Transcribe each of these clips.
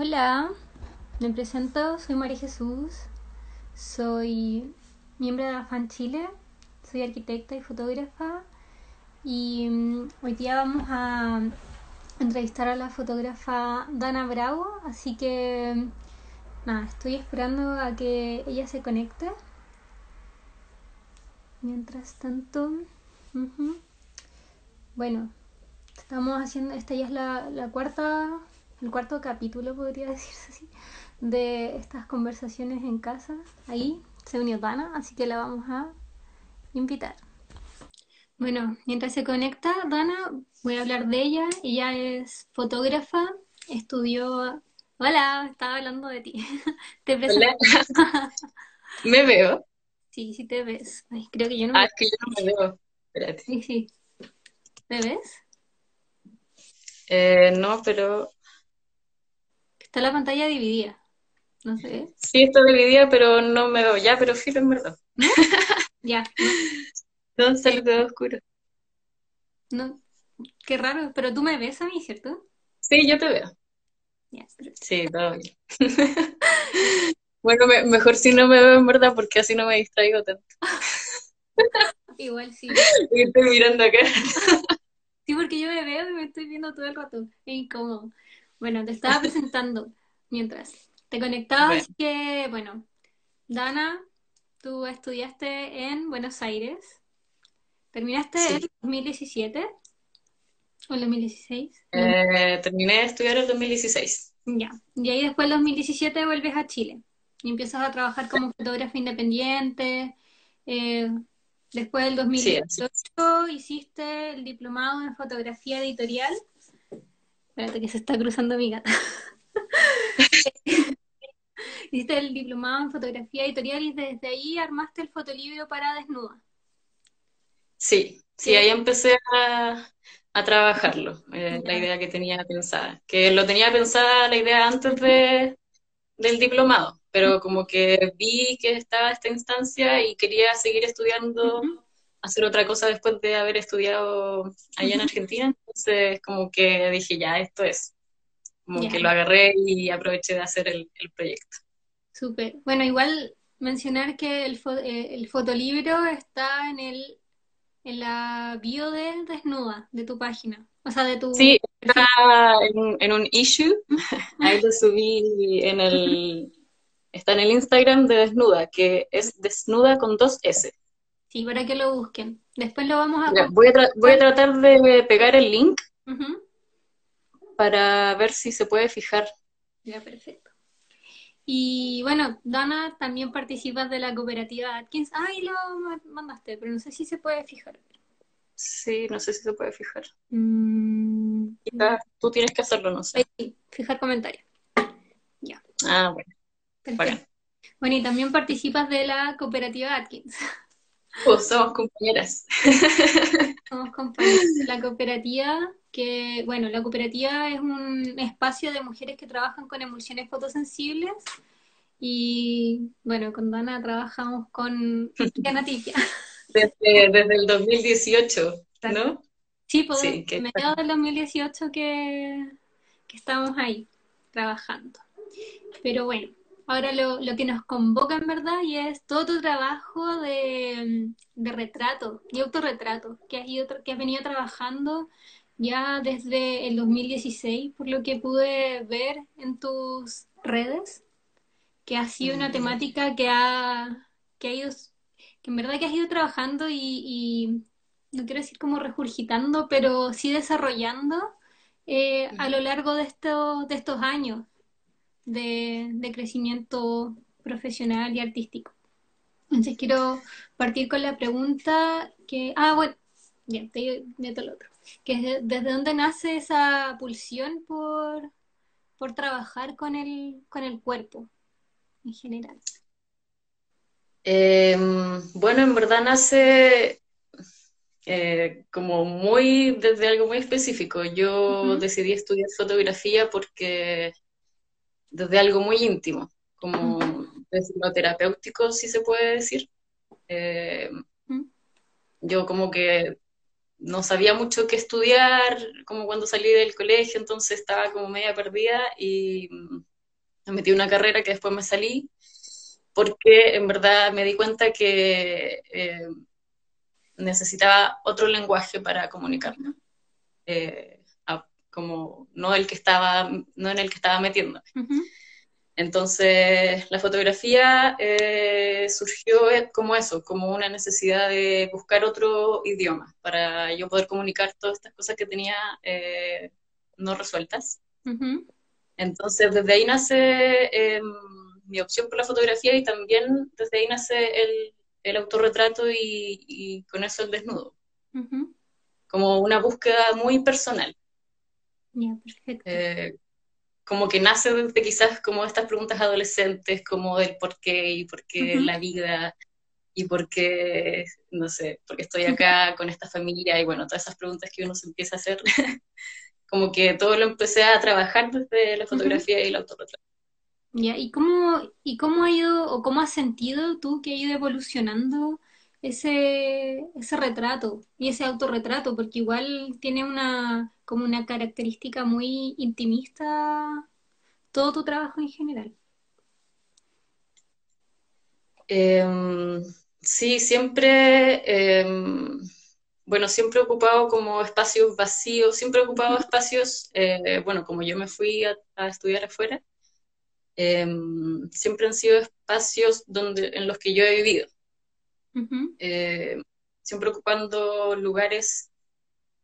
Hola, me presento, soy María Jesús, soy miembro de AFAN Chile, soy arquitecta y fotógrafa y mm, hoy día vamos a entrevistar a la fotógrafa Dana Bravo, así que nada, estoy esperando a que ella se conecte. Mientras tanto, bueno, estamos haciendo, esta ya es la, la cuarta, el cuarto capítulo, podría decirse así, de estas conversaciones en casa. Ahí se unió Dana, así que la vamos a invitar. Bueno, mientras se conecta Dana, voy a hablar de ella. Ella es fotógrafa, estudió... Hola, estaba hablando de ti. Te presento. Hola, ¿me veo? Sí, sí te ves. Ay, creo que yo no Ah, me... es que yo no me veo. Espérate. Sí, sí. ¿Me ves? Eh, no, pero Está la pantalla dividida. No sé. sí está dividida, pero no me veo ya, pero filo en verdad. Ya. ¿Dónde está el dedo oscuro? No, no. Qué raro. Pero tú me ves a mí, ¿cierto? Sí, yo te veo. Pero- Sí, todo bien. Bueno, me- mejor si no me veo en verdad, porque así no me distraigo tanto. Igual sí. Estoy mirando acá. Sí, porque yo me veo y me estoy viendo todo el rato. Es incómodo. Bueno, te estaba presentando mientras te conectabas, Bueno, que, bueno, Dana, tú estudiaste en Buenos Aires. ¿Terminaste en sí. 2017 o el 2016? No, Eh, terminé de estudiar el 2016. ya. Y ahí después, el 2017, vuelves a Chile y empiezas a trabajar como fotógrafa independiente. Eh, después del Sí, así. 2018 hiciste el diplomado en fotografía editorial. Espérate que se está cruzando mi gata. Hiciste el diplomado en fotografía editorial y desde ahí armaste el fotolibro para desnuda. Sí, sí, ahí empecé a, a trabajarlo, eh, la idea que tenía pensada. Que lo tenía pensada la idea antes de, del diplomado, pero como que vi que estaba esta instancia y quería seguir estudiando, hacer otra cosa después de haber estudiado allá en. Argentina, entonces como que dije, ya, esto es. Como que lo agarré y aproveché de hacer el, el proyecto. súper. Bueno, igual mencionar que el, fo- eh, el fotolibro está en el, en la bio de Desnuda, de tu página, o sea, de tu Sí, está en, en un issue, ahí lo subí en el, está en el Instagram de Desnuda, que es Desnuda con dos S. Sí, para que lo busquen. Después lo vamos a Mira, voy a, voy a tratar de pegar el link para ver si se puede fijar. Ya, perfecto. Y bueno, Dana, también participas de la cooperativa Atkins. Ay, lo ma- mandaste, pero no sé si se puede fijar. Sí, no sé si se puede fijar. Mm, Quizás tú tienes que hacerlo, no sé. sí, fijar comentario. Ya, Ah, bueno, perfecto. Bueno, y también participas de la cooperativa Atkins. Pues somos compañeras. Somos compañeros de la cooperativa, que, bueno, la cooperativa es un espacio de mujeres que trabajan con emulsiones fotosensibles. Y bueno, con Dana trabajamos con Cristiana Tipia. Desde, desde el 2018, Exacto. ¿no? Sí, pues Sí, que mediados del 2018 que, que estamos ahí trabajando. Pero bueno, ahora lo, lo que nos convoca en verdad y es todo tu trabajo de, de retrato y autorretrato que has ido, que has venido trabajando ya desde el 2016, por lo que pude ver en tus redes, que ha sido una temática que ha, que ha ido, que en verdad que has ido trabajando y, y no quiero decir como regurgitando, pero sí desarrollando eh, a lo largo de estos, de estos años de, de crecimiento profesional y artístico. Entonces quiero partir con la pregunta que, ah, bueno, bien, te meto el otro, que es de- desde dónde nace esa pulsión por, por trabajar con el, con el cuerpo en general. Eh, bueno, en verdad nace eh, como muy desde algo muy específico. Yo decidí estudiar fotografía porque desde algo muy íntimo, como terapéutico, si se puede decir. Eh, yo como que no sabía mucho qué estudiar, como cuando salí del colegio, entonces estaba como media perdida y me metí una carrera que después me salí, porque en verdad me di cuenta que eh, necesitaba otro lenguaje para comunicarme, eh, como no el que estaba, no en el que estaba metiendo. Entonces, la fotografía eh, surgió como eso, como una necesidad de buscar otro idioma para yo poder comunicar todas estas cosas que tenía no resueltas. Entonces, desde ahí nace em, mi opción por la fotografía y también desde ahí nace el, el autorretrato y, con eso el desnudo. Como una búsqueda muy personal. Eh, como que nace desde quizás como estas preguntas adolescentes, como del por qué y por qué la vida y por qué, no sé, porque estoy acá con esta familia y bueno, todas esas preguntas que uno se empieza a hacer. como que todo lo empecé a trabajar desde la fotografía y el autorretrato. Ya, ¿y cómo, ¿y cómo ha ido o cómo has sentido tú que ha ido evolucionando ese, ese retrato y ese autorretrato? Porque igual tiene una, como una característica muy intimista todo tu trabajo en general. Em, sí, siempre em, bueno, siempre he ocupado como espacios vacíos, siempre he ocupado espacios, eh, bueno, como yo me fui a, estudiar afuera, em, siempre han sido espacios donde, en los que yo he vivido. Eh, siempre ocupando lugares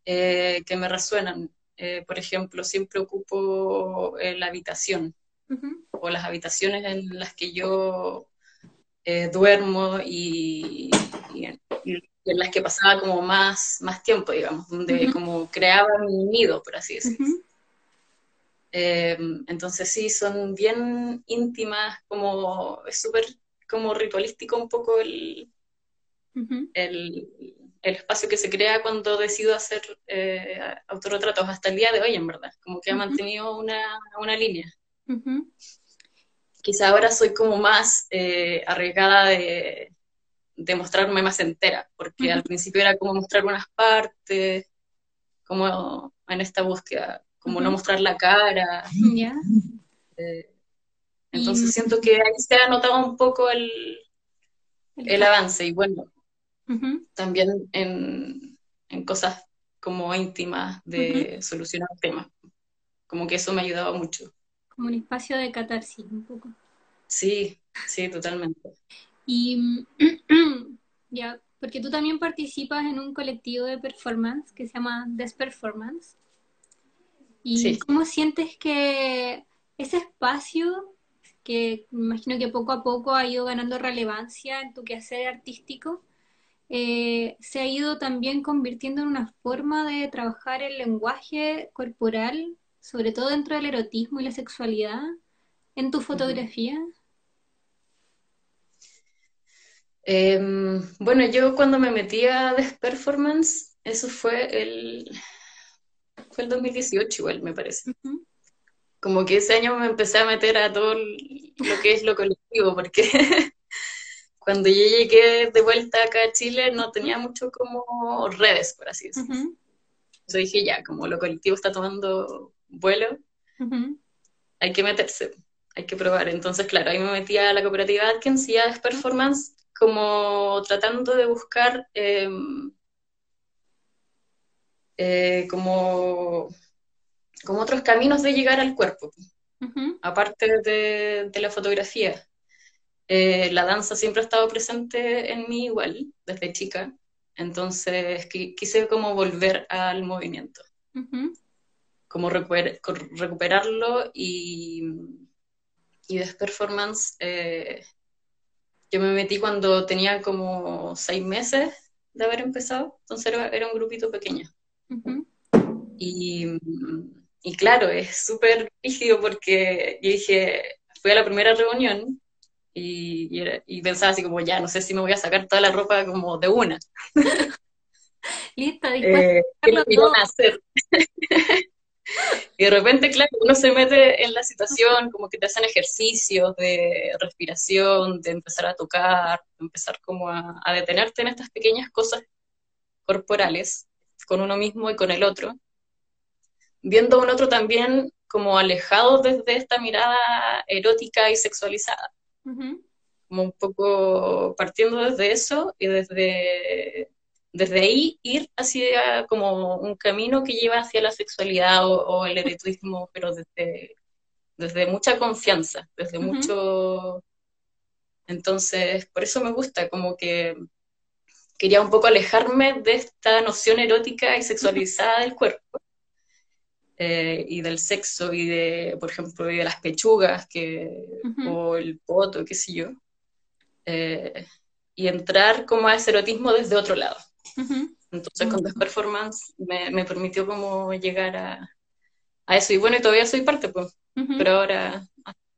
eh, que me resuenan. por ejemplo, siempre ocupo la habitación. O las habitaciones en las que yo duermo y, en las que pasaba como más, más tiempo, digamos, donde como creaba mi nido, por así decirlo. Eh, entonces sí, son bien íntimas, como es súper como ritualístico un poco el, el, espacio que se crea cuando decido hacer eh, autorretratos hasta el día de hoy, en verdad, como que ha mantenido una, una línea. Quizá ahora soy como más eh, arriesgada de, de mostrarme más entera, porque al principio era como mostrar unas partes, como en esta búsqueda, como no mostrar la cara. Eh, entonces siento que ahí se ha notado un poco el, el, avance y bueno, también en, en, cosas como íntimas de solucionar temas, como que eso me ha ayudado mucho. Como un espacio de catarsis un poco. Sí, sí, totalmente. Y ya, porque tú también participas en un colectivo de performance que se llama Desperformance. ¿Y cómo sientes que ese espacio, que me imagino que poco a poco ha ido ganando relevancia en tu quehacer artístico, eh, se ha ido también convirtiendo en una forma de trabajar el lenguaje corporal, sobre todo dentro del erotismo y la sexualidad, en tu fotografía? Em, bueno, yo cuando me metí a Des Performance, eso fue el, fue el 2018 igual, me parece. Como que ese año me empecé a meter a todo lo que es lo colectivo, porque cuando yo llegué de vuelta acá a Chile no tenía mucho como redes, por así decirlo. Entonces dije, ya, como lo colectivo está tomando vuelo, hay que meterse, hay que probar. Entonces, claro, ahí me metí a la cooperativa Atkins y a Des Performance como tratando de buscar em, eh, como, como otros caminos de llegar al cuerpo, aparte de, la fotografía. Eh, la danza siempre ha estado presente en mí igual, desde chica, entonces quise como volver al movimiento, como recuperarlo y, y de performance eh, yo me metí cuando tenía como seis meses de haber empezado, entonces era, un grupito pequeño. y, y, claro, es súper rígido porque yo dije, fui a la primera reunión y, y, pensaba así como, ya, no sé si me voy a sacar toda la ropa como de una. Listo, eh, ¿qué a hacer? Y de repente, claro, uno se mete en la situación, como que te hacen ejercicios de respiración, de empezar a tocar, empezar como a, detenerte en estas pequeñas cosas corporales, con uno mismo y con el otro, viendo a un otro también como alejado desde esta mirada erótica y sexualizada. Como un poco partiendo desde eso y desde, desde ahí ir hacia como un camino que lleva hacia la sexualidad o, el erotismo, pero desde, desde mucha confianza, desde mucho... Entonces, por eso me gusta, como que quería un poco alejarme de esta noción erótica y sexualizada del cuerpo. Eh, y del sexo y de, por ejemplo, de las pechugas que, o el poto, qué sé yo. Eh, y entrar como a ese erotismo desde otro lado. Entonces con The Performance me, me, permitió como llegar a, a, eso. Y bueno, y todavía soy parte, pues. Pero ahora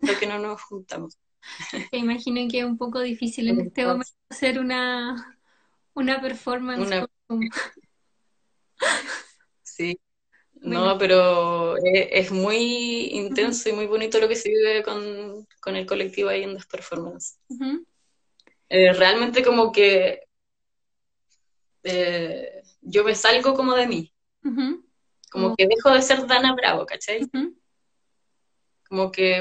creo que no nos juntamos. Me imagino que es un poco difícil en este momento hacer una, una performance. Sí, no, pero es, muy intenso y muy bonito lo que se vive con, el colectivo ahí en las performances. Eh, realmente como que eh, yo me salgo como de mí. Como que dejo de ser Dana Bravo, ¿cachai? Como que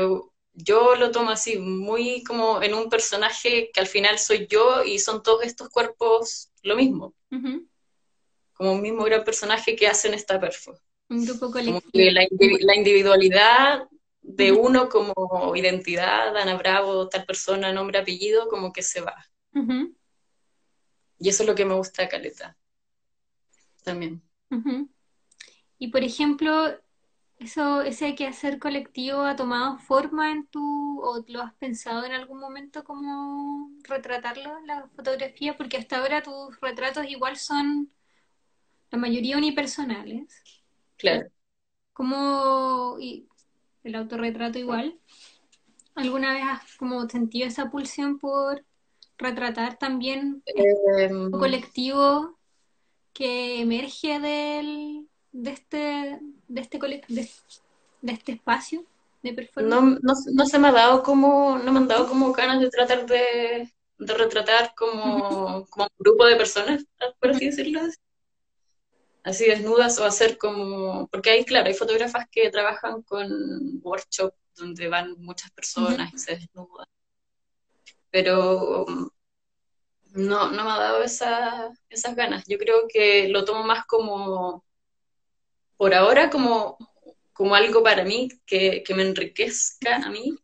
yo lo tomo así, muy como en un personaje que al final soy yo y son todos estos cuerpos lo mismo. Como un mismo gran personaje que hacen esta perfo. Un grupo colectivo. la, individualidad de uno como identidad, Ana Bravo, tal persona, nombre, apellido, como que se va. Y eso es lo que me gusta de Caleta. También. Y por ejemplo, eso, ese hacer colectivo ha tomado forma en tu, o lo has pensado en algún momento como retratarlo, la fotografía, porque hasta ahora tus retratos igual son la mayoría unipersonales. Claro. ¿Cómo, y el autorretrato igual? ¿Alguna vez has como sentido esa pulsión por retratar también un em, colectivo que emerge del, de este, de este, de, de este espacio de performance? No, no, se me ha dado como, no me han dado como ganas de tratar de, de retratar como, como un grupo de personas, por así decirlo. Así desnudas o hacer como, porque hay, claro, hay fotógrafas que trabajan con workshops donde van muchas personas y se desnudan. Pero no, no me ha dado esa, esas ganas. Yo creo que lo tomo más como por ahora como, como algo para mí que, me enriquezca a mí,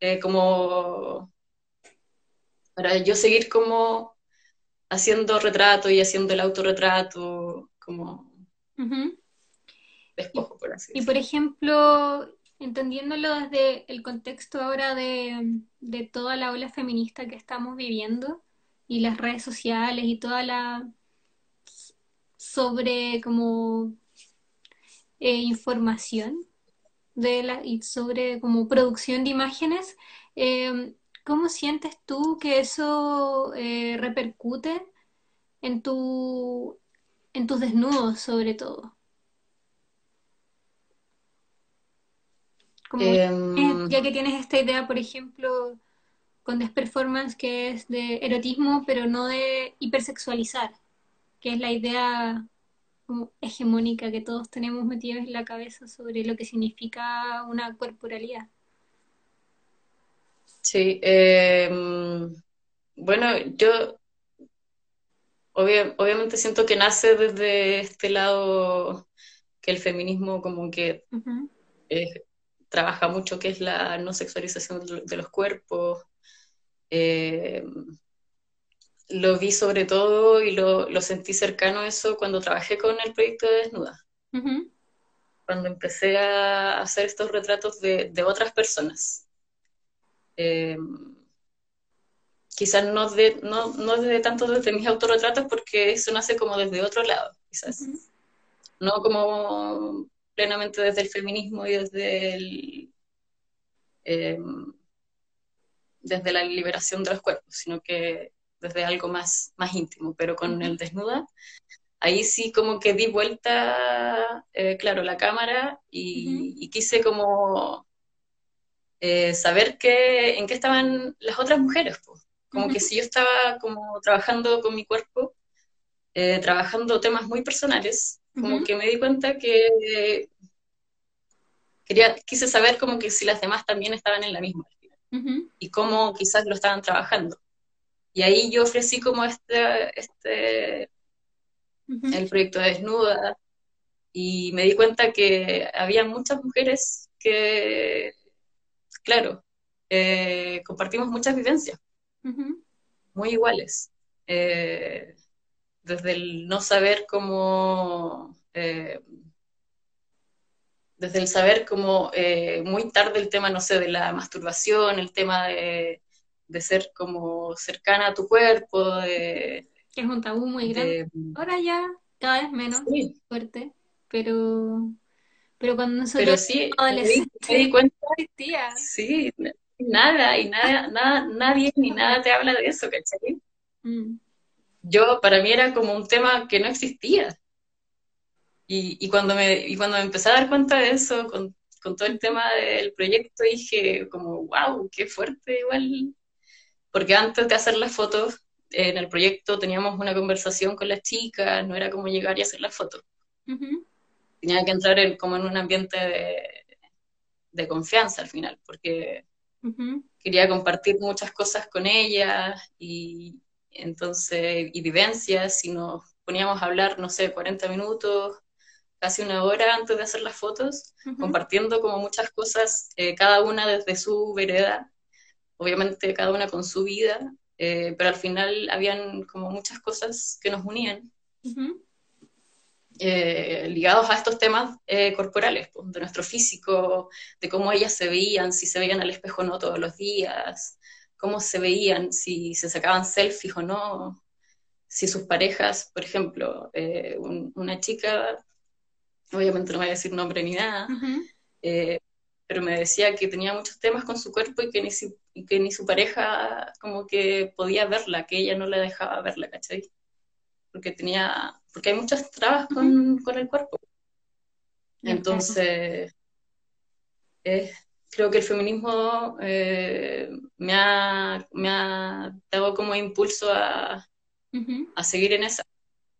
eh, como para yo seguir como haciendo retrato y haciendo el autorretrato, como despojo, por así decirlo. Y por ejemplo, entendiéndolo desde el contexto ahora de, de toda la ola feminista que estamos viviendo y las redes sociales y toda la sobre como eh, información de la, y sobre como producción de imágenes, em, ¿cómo sientes tú que eso eh, repercute en, tu, en tus desnudos sobre todo? Em, ya que tienes esta idea, por ejemplo, con Des Performance, que es de erotismo, pero no de hipersexualizar, que es la idea hegemónica que todos tenemos metidos en la cabeza sobre lo que significa una corporalidad. Sí, em, bueno, yo obviamente siento que nace desde este lado que el feminismo como que eh, trabaja mucho, que es la no sexualización de los cuerpos. Eh, lo vi sobre todo y lo, sentí cercano eso cuando trabajé con el proyecto de Desnuda. Cuando empecé a hacer estos retratos de, otras personas. Eh, quizás no, de, no, no desde tanto desde mis autorretratos porque eso nace como desde otro lado, quizás. No como plenamente desde el feminismo y desde el... Eh, desde la liberación de los cuerpos, sino que desde algo más, más íntimo, pero con el desnuda, ahí sí como que di vuelta, eh, claro, la cámara y, quise como eh, saber qué, en qué estaban las otras mujeres, pues. Como que si yo estaba como trabajando con mi cuerpo, eh, trabajando temas muy personales, como que me di cuenta que quería, quise saber como que si las demás también estaban en la misma y cómo quizás lo estaban trabajando. Y ahí yo ofrecí como este, este el proyecto de Desnuda, y me di cuenta que había muchas mujeres que, claro, eh, compartimos muchas vivencias, muy iguales. Eh, desde el no saber cómo, eh, desde el saber como muy tarde el tema, no sé, de la masturbación, el tema de, ser como cercana a tu cuerpo, de, que es un tabú muy grande. Ahora ya cada vez menos fuerte, pero pero cuando nosotros pero sí, me di cuenta, sí, nada, y nada, nada, nadie ni nada te habla de eso, ¿cachai? Mm. Yo, para mí era como un tema que no existía. Y, y, cuando me, y cuando me empecé a dar cuenta de eso, con, con todo el tema del proyecto, dije como, wow, qué fuerte igual. Porque antes de hacer las fotos, en el proyecto teníamos una conversación con las chicas, no era como llegar y hacer las fotos. Tenía que entrar en, como en un ambiente de, confianza al final, porque quería compartir muchas cosas con ellas y entonces, y vivencias, y nos poníamos a hablar, no sé, 40 minutos, casi una hora antes de hacer las fotos, compartiendo como muchas cosas, eh, cada una desde su vereda, obviamente cada una con su vida, eh, pero al final habían como muchas cosas que nos unían, eh, ligados a estos temas eh, corporales, pues, de nuestro físico, de cómo ellas se veían, si se veían al espejo o no todos los días, cómo se veían, si se sacaban selfies o no, si sus parejas, por ejemplo, una chica, obviamente no voy a decir nombre ni nada, pero me decía que tenía muchos temas con su cuerpo y que ni, y que ni su pareja como que podía verla, que ella no la dejaba verla, ¿cachai? Porque tenía, porque hay muchas trabas con, el cuerpo. Entonces, creo que el feminismo eh, me, ha, me ha dado como impulso a, a seguir en esa.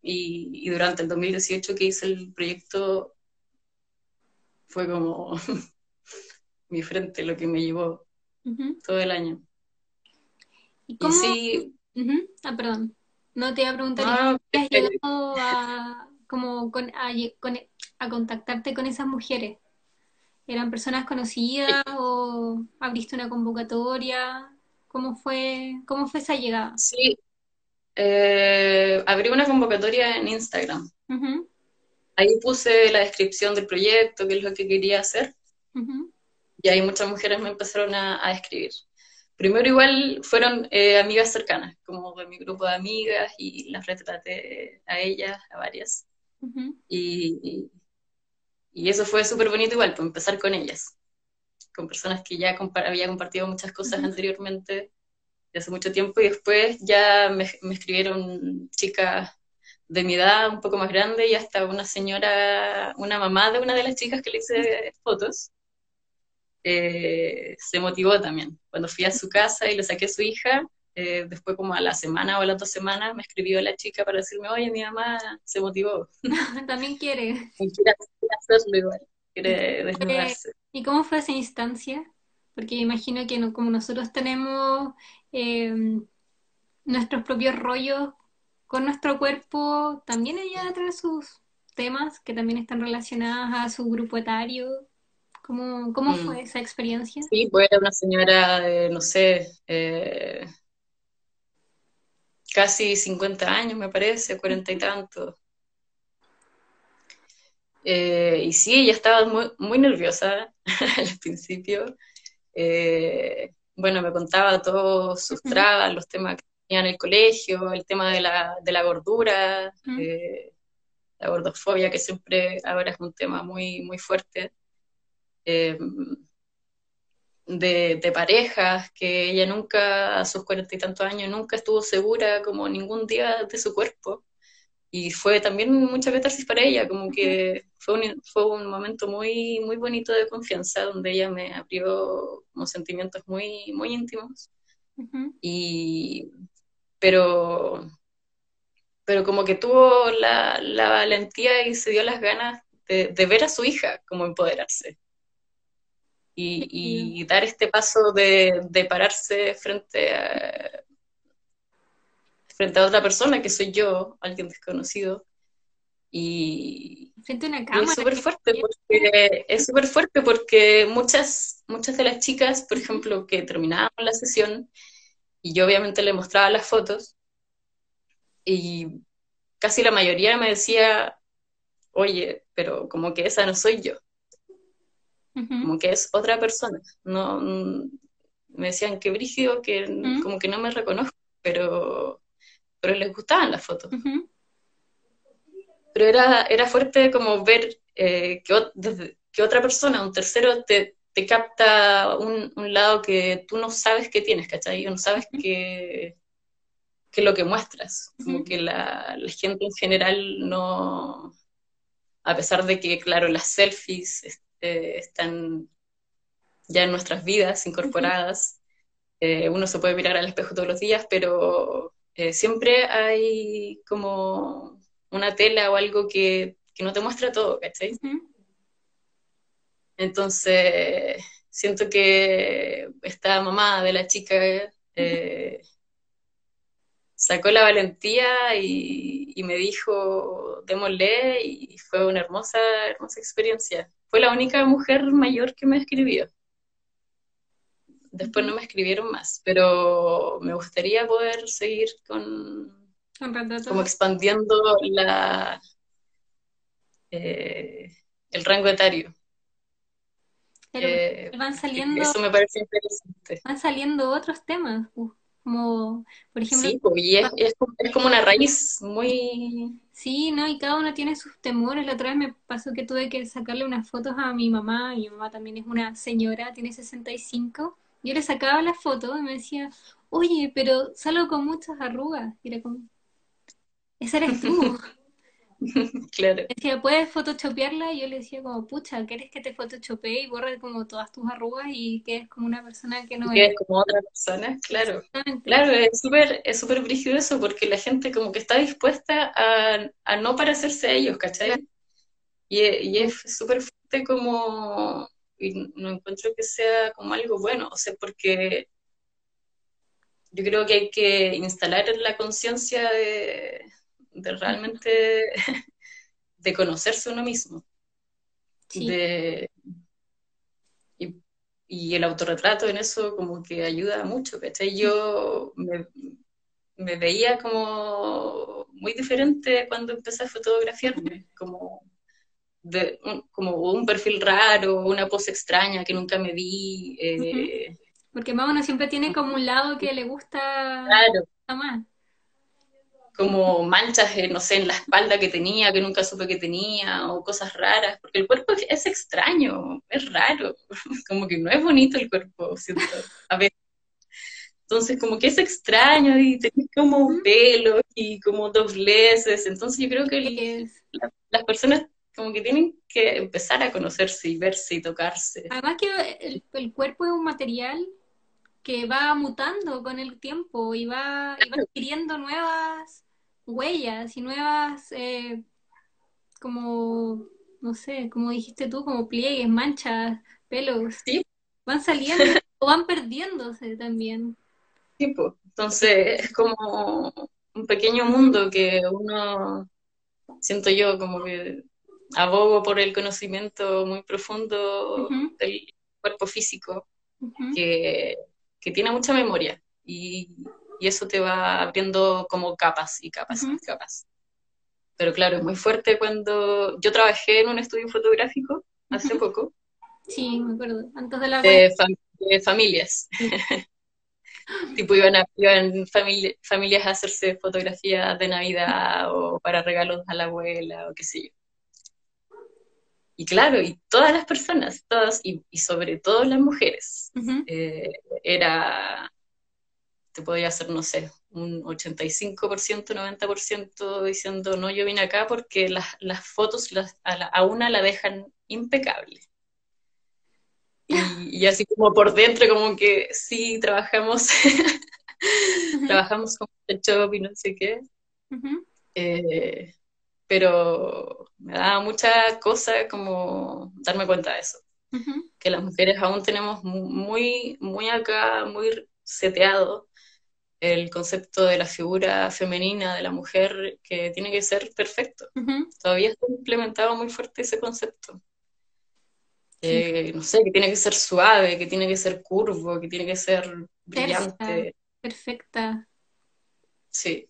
Y, y, durante el 2018 que hice el proyecto fue como mi frente lo que me llevó todo el año. ¿Y, cómo? sí, Ah, perdón. No te iba a preguntar, ah, has llegado a, como con, a, contactarte con esas mujeres? ¿Eran personas conocidas o abriste una convocatoria? ¿Cómo fue, cómo fue esa llegada? Sí, eh, abrí una convocatoria en Instagram. Ahí puse la descripción del proyecto, qué es lo que quería hacer y ahí muchas mujeres me empezaron a, escribir. Primero igual fueron eh, amigas cercanas, como de mi grupo de amigas, y las retraté a ellas, a varias. y, y, eso fue súper bonito igual, pues empezar con ellas, con personas que ya había compartido muchas cosas anteriormente, de hace mucho tiempo, y después ya me, me escribieron chicas de mi edad, un poco más grande, y hasta una señora, una mamá de una de las chicas que le hice fotos, eh, se motivó también. Cuando fui a su casa y le saqué a su hija, eh, después como a la semana o a las dos semanas me escribió la chica para decirme, oye, mi mamá se motivó. También quiere. quiere, hacerlo igual, quiere desnudarse. ¿Y cómo fue esa instancia? Porque imagino que como nosotros tenemos em, nuestros propios rollos con nuestro cuerpo, también ella trae sus temas que también están relacionados a su grupo etario ¿Cómo, cómo mm. fue esa experiencia? Sí, era una señora de, no sé, eh, casi 50 años, me parece, cuarenta y tantos. Eh, y sí, ella estaba muy, muy nerviosa al principio. Eh, bueno, me contaba todos sus trabas, los temas que tenía en el colegio, el tema de la, de la gordura, la gordofobia, que siempre ahora es un tema muy, muy fuerte. Eh, de, parejas, que ella nunca, a sus cuarenta y tantos años, nunca estuvo segura como ningún día de su cuerpo. Y fue también mucha catarsis para ella, como que fue un, fue un momento muy, muy bonito de confianza, donde ella me abrió como sentimientos muy, muy íntimos. Y, pero, pero como que tuvo la, la valentía y se dio las ganas de, de ver a su hija como empoderarse y, dar este paso de, de pararse frente a, frente a otra persona que soy yo, alguien desconocido. Y, frente a una cámara. es súper fuerte porque es súper fuerte porque muchas, muchas de las chicas, por ejemplo, que terminaban la sesión y yo obviamente le mostraba las fotos y casi la mayoría me decía, oye, pero como que esa no soy yo, como que es otra persona. No, me decían que brígido, que como que no me reconozco, pero, pero les gustaban las fotos. Pero era, era fuerte como ver eh, que, que, otra persona, un tercero, te, te capta un, un, lado que tú no sabes que tienes, ¿cachai? No sabes que que lo que muestras. Como que la, gente en general no, a pesar de que, claro, las selfies este, están ya en nuestras vidas incorporadas, eh, uno se puede mirar al espejo todos los días, pero eh, siempre hay como una tela o algo que, no te muestra todo, ¿cachai? Entonces, siento que esta mamá de la chica eh, sacó la valentía y, me dijo, démosle, y fue una hermosa, hermosa experiencia. Fue la única mujer mayor que me escribió. Después no me escribieron más, pero me gustaría poder seguir con, como expandiendo la, eh, el rango etario. Eh, van saliendo, eso me parece interesante. Van saliendo otros temas. Como, por ejemplo... Sí, pues, y es, como una raíz muy... Sí, ¿no? Y cada uno tiene sus temores. La otra vez me pasó que tuve que sacarle unas fotos a mi mamá. Mi mamá también es una señora, tiene 65. Yo le sacaba las fotos y me decía, oye, pero salgo con muchas arrugas. Y era como, esa eres tú. claro. Decía, ¿puedes photoshopearla? Y yo le decía como, pucha, ¿quieres que te photoshopee y borre como todas tus arrugas y que es como una persona que no es? como otra persona, claro. Claro, es súper es súper brígido eso porque la gente como que está dispuesta a, a no parecerse a ellos, ¿cachai? Y, y, es súper fuerte como, y no encuentro que sea como algo bueno, o sea, porque yo creo que hay que instalar la conciencia de de realmente de conocerse uno mismo. De, y, el autorretrato en eso como que ayuda mucho, ¿cachai? Yo me, veía como muy diferente cuando empecé a fotografiarme, como, de, un, como un perfil raro, una pose extraña que nunca me vi. Eh, Porque más uno siempre tiene como un lado que le gusta claro. más como manchas, no sé, en la espalda que tenía, que nunca supe que tenía, o cosas raras, porque el cuerpo es extraño, es raro, como que no es bonito el cuerpo, ¿cierto? A ver. Entonces, como que es extraño y tenés como pelo y como dobleces, entonces yo creo que las personas como que tienen que empezar a conocerse y verse y tocarse. Además que el, el cuerpo es un material que va mutando con el tiempo y va, y va adquiriendo nuevas huellas y nuevas, eh, como, no sé, como dijiste tú, como pliegues, manchas, pelos. Sí. Van saliendo o van perdiéndose también. Sí, pues. Entonces es como un pequeño mundo que uno, siento yo, como que abogo por el conocimiento muy profundo del cuerpo físico, que, que tiene mucha memoria. Y, y eso te va abriendo como capas y capas y capas. Pero claro, es muy fuerte cuando yo trabajé en un estudio fotográfico hace poco. Sí, me acuerdo, antes de la... De, familias. tipo iban, a, iban familias a hacerse fotografías de Navidad o para regalos a la abuela o qué sé yo. Y claro, y todas las personas, todas, y, sobre todo las mujeres, eh, era te podría hacer, no sé, un 85%, 90% diciendo, no, yo vine acá porque las, las fotos las, a, una la dejan impecable. Y, así como por dentro, como que sí, trabajamos, trabajamos con Photoshop y no sé qué. Eh, pero me da mucha cosa como darme cuenta de eso. que las mujeres aún tenemos muy, muy acá, muy seteado el concepto de la figura femenina de la mujer que tiene que ser perfecto. Todavía está implementado muy fuerte ese concepto. Eh, no sé, que tiene que ser suave, que tiene que ser curvo, que tiene que ser brillante. perfecta. Sí.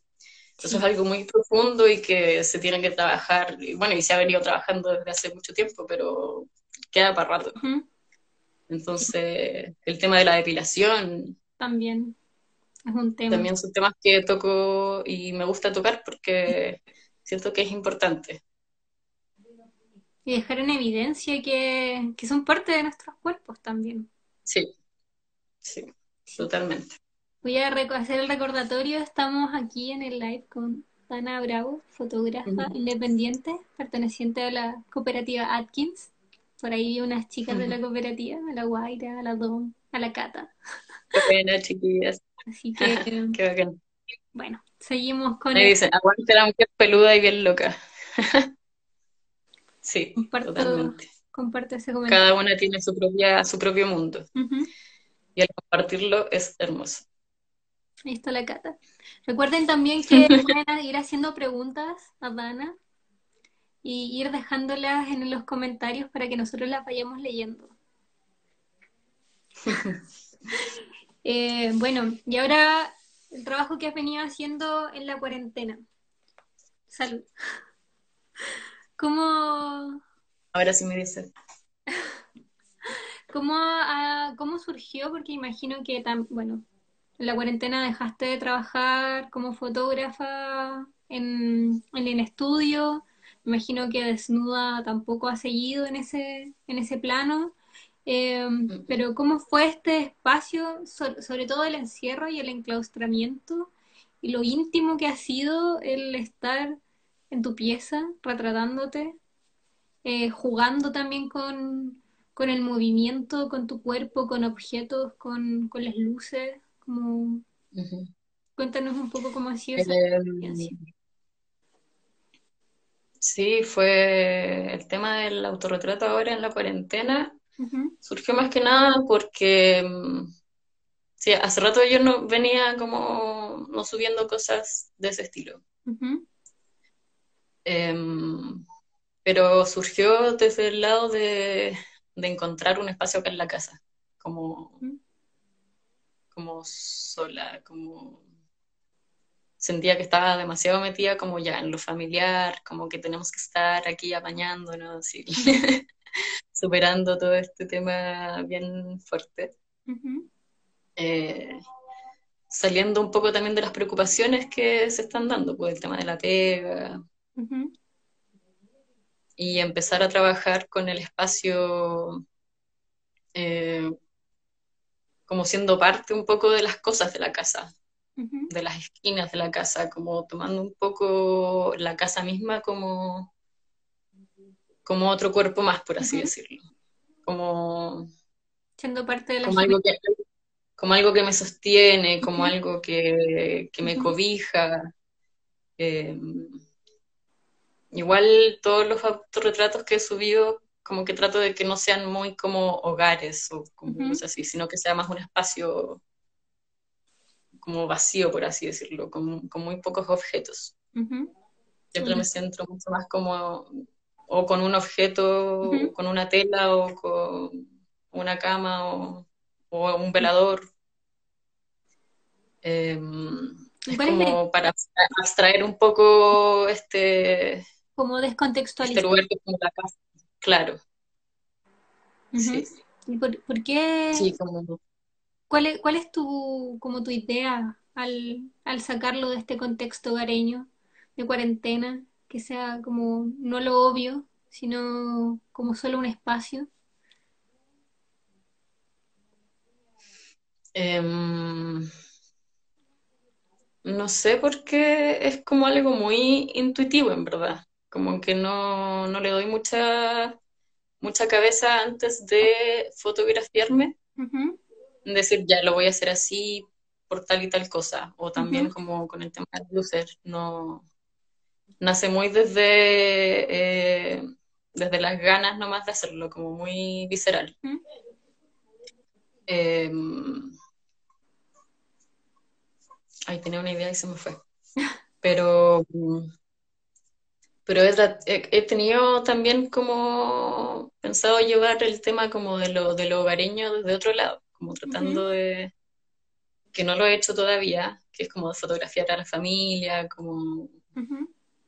Eso es algo muy profundo y que se tiene que trabajar, y bueno, y se ha venido trabajando desde hace mucho tiempo, pero queda para rato. Entonces, el tema de la depilación. También es un tema. También son temas que toco y me gusta tocar porque siento que es importante. Y dejar en evidencia que, que son parte de nuestros cuerpos también. Sí, sí, totalmente. Voy a hacer el recordatorio, estamos aquí en el live con Dana Bravo, fotógrafa independiente, perteneciente a la cooperativa Atkins. Por ahí vi unas chicas de la cooperativa, a la Guaira, a la Dom, a la Cata. Qué pena, chiquillas. Así que, Qué bacán. bueno, seguimos con... Me dicen, aguante la mujer peluda y bien loca. sí, Comparto, totalmente. Comparte ese comentario. Cada una tiene su, propia, su propio mundo. Y al compartirlo es hermoso. Ahí está la cata. Recuerden también que pueden ir haciendo preguntas a Dana y ir dejándolas en los comentarios para que nosotros las vayamos leyendo. Eh, bueno, y ahora el trabajo que has venido haciendo en la cuarentena. Salud. ¿Cómo... Ahora sí me dice. ¿Cómo, ¿Cómo surgió? Porque imagino que, tan, bueno, en la cuarentena dejaste de trabajar como fotógrafa en, el estudio. Imagino que Desnuda tampoco ha seguido en ese, en ese plano. Em, pero ¿cómo fue este espacio, sobre todo el encierro y el enclaustramiento y lo íntimo que ha sido el estar en tu pieza, retratándote, eh, jugando también con, el movimiento, con tu cuerpo, con objetos, con, con las luces? Como... Cuéntanos un poco cómo ha sido esa experiencia. sí, fue el tema del autorretrato ahora en la cuarentena. Surgió más que nada porque mm, sí, hace rato yo no venía como no subiendo cosas de ese estilo. Em, pero surgió desde el lado de, de encontrar un espacio acá en la casa, como, como sola, como sentía que estaba demasiado metida como ya en lo familiar, como que tenemos que estar aquí apañándonos y superando todo este tema bien fuerte. Eh, saliendo un poco también de las preocupaciones que se están dando, pues el tema de la pega, y empezar a trabajar con el espacio eh, como siendo parte un poco de las cosas de la casa, de las esquinas de la casa, como tomando un poco la casa misma como, como otro cuerpo más, por así decirlo. Como, Siendo parte de la como algo que, como algo que me sostiene, como algo que, que me cobija. Eh, igual todos los autorretratos que he subido, como que trato de que no sean muy como hogares o como cosas así, sino que sea más un espacio como vacío, por así decirlo, con, con muy pocos objetos. Siempre me centro mucho más como o con un objeto, con una tela o con una cama o, o un velador. Eh, ¿Y es cuál es la como para abstraer un poco este, como este descontextualizar? lugar que es como la casa. Claro, sí, ¿Y por, por qué? sí, como ¿Cuál es, cuál es tu, como tu idea al, al sacarlo de este contexto hogareño, de cuarentena, que sea como no lo obvio, sino como solo un espacio? em, no sé por qué es como algo muy intuitivo en verdad, como que no, no le doy mucha, mucha cabeza antes de fotografiarme, decir ya lo voy a hacer así por tal y tal cosa, o también como con el tema del lucer, no nace muy desde eh, desde las ganas nomás de hacerlo, como muy visceral. ¿Mm? Eh, ay, tenía una idea y se me fue. Pero, pero he, he- tenido también como pensado llevar el tema como de lo, de lo hogareño desde otro lado, como tratando de, que no lo he hecho todavía, que es como de fotografiar a la familia, como,